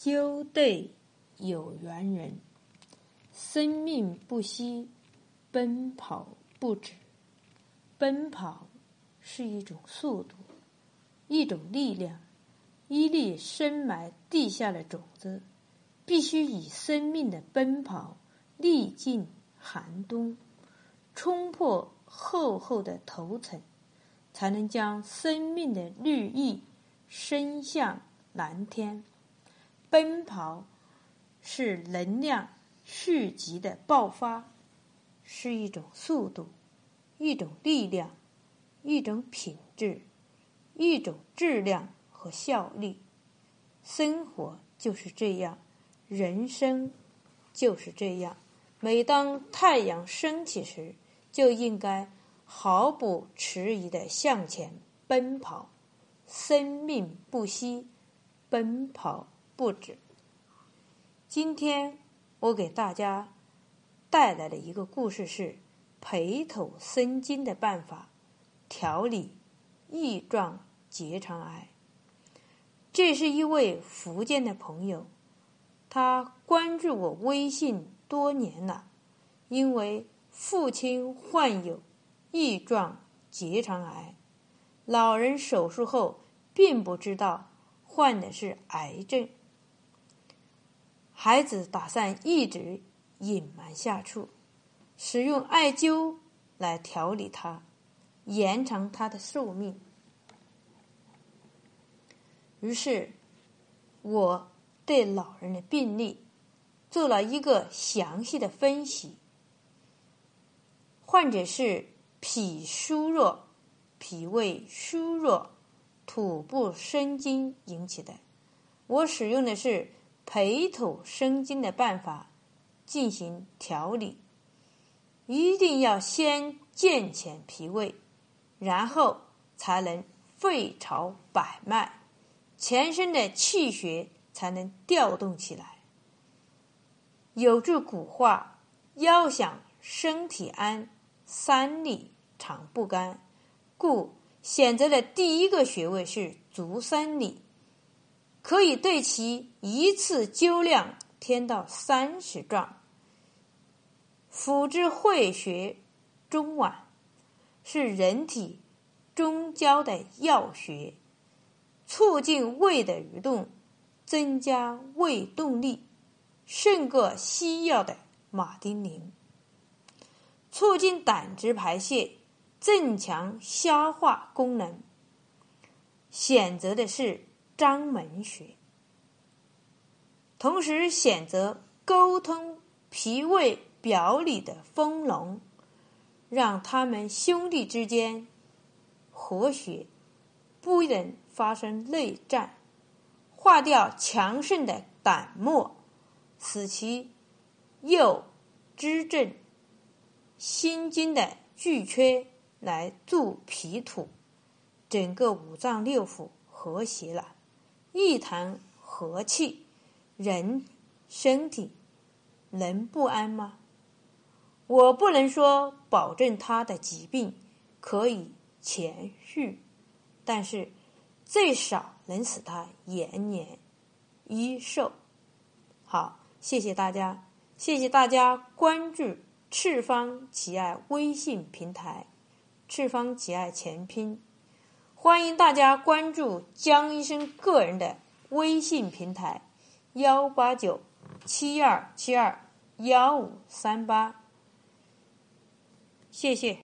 纠对有缘人，生命不息，奔跑不止。奔跑是一种速度，一种力量，一粒深埋地下的种子，必须以生命的奔跑，历尽寒冬，冲破厚厚的头层，才能将生命的绿意伸向蓝天。奔跑是能量蓄积的爆发，是一种速度，一种力量，一种品质，一种质量和效力。生活就是这样，人生就是这样。每当太阳升起时，就应该毫不迟疑的向前奔跑，生命不息，奔跑。不止。今天我给大家带来的一个故事是培土生金的办法，调理异状结肠癌。这是一位福建的朋友，他关注我微信多年了，因为父亲患有异状结肠癌，老人手术后并不知道患的是癌症。孩子打算一直隐瞒下去，使用艾灸来调理他，延长他的寿命。于是，我对老人的病例做了一个详细的分析。患者是脾虚弱、脾胃虚弱、土部生金引起的。我使用的是。培土生金的办法进行调理，一定要先健全脾胃，然后才能肺朝百脉，全身的气血才能调动起来。有句古话：“要想身体安，三里常不干。”故选择的第一个穴位是足三里。可以对其一次灸量添到三十壮。辅之会穴中脘，是人体中焦的要穴，促进胃的蠕动，增加胃动力，胜过西药的马丁啉。促进胆汁排泄，增强消化功能。选择的是。张门穴，同时选择沟通脾胃表里的丰隆，让他们兄弟之间和谐，不能发生内战，化掉强盛的胆沫，使其又支正心经的巨缺来助脾土，整个五脏六腑和谐了。一谈和气，人身体能不安吗？我不能说保证他的疾病可以痊愈，但是最少能使他延年益寿。好，谢谢大家，谢谢大家关注赤方奇爱微信平台，赤方奇爱全拼。欢迎大家关注江医生个人的微信平台：幺八九七二七二幺五三八。谢谢。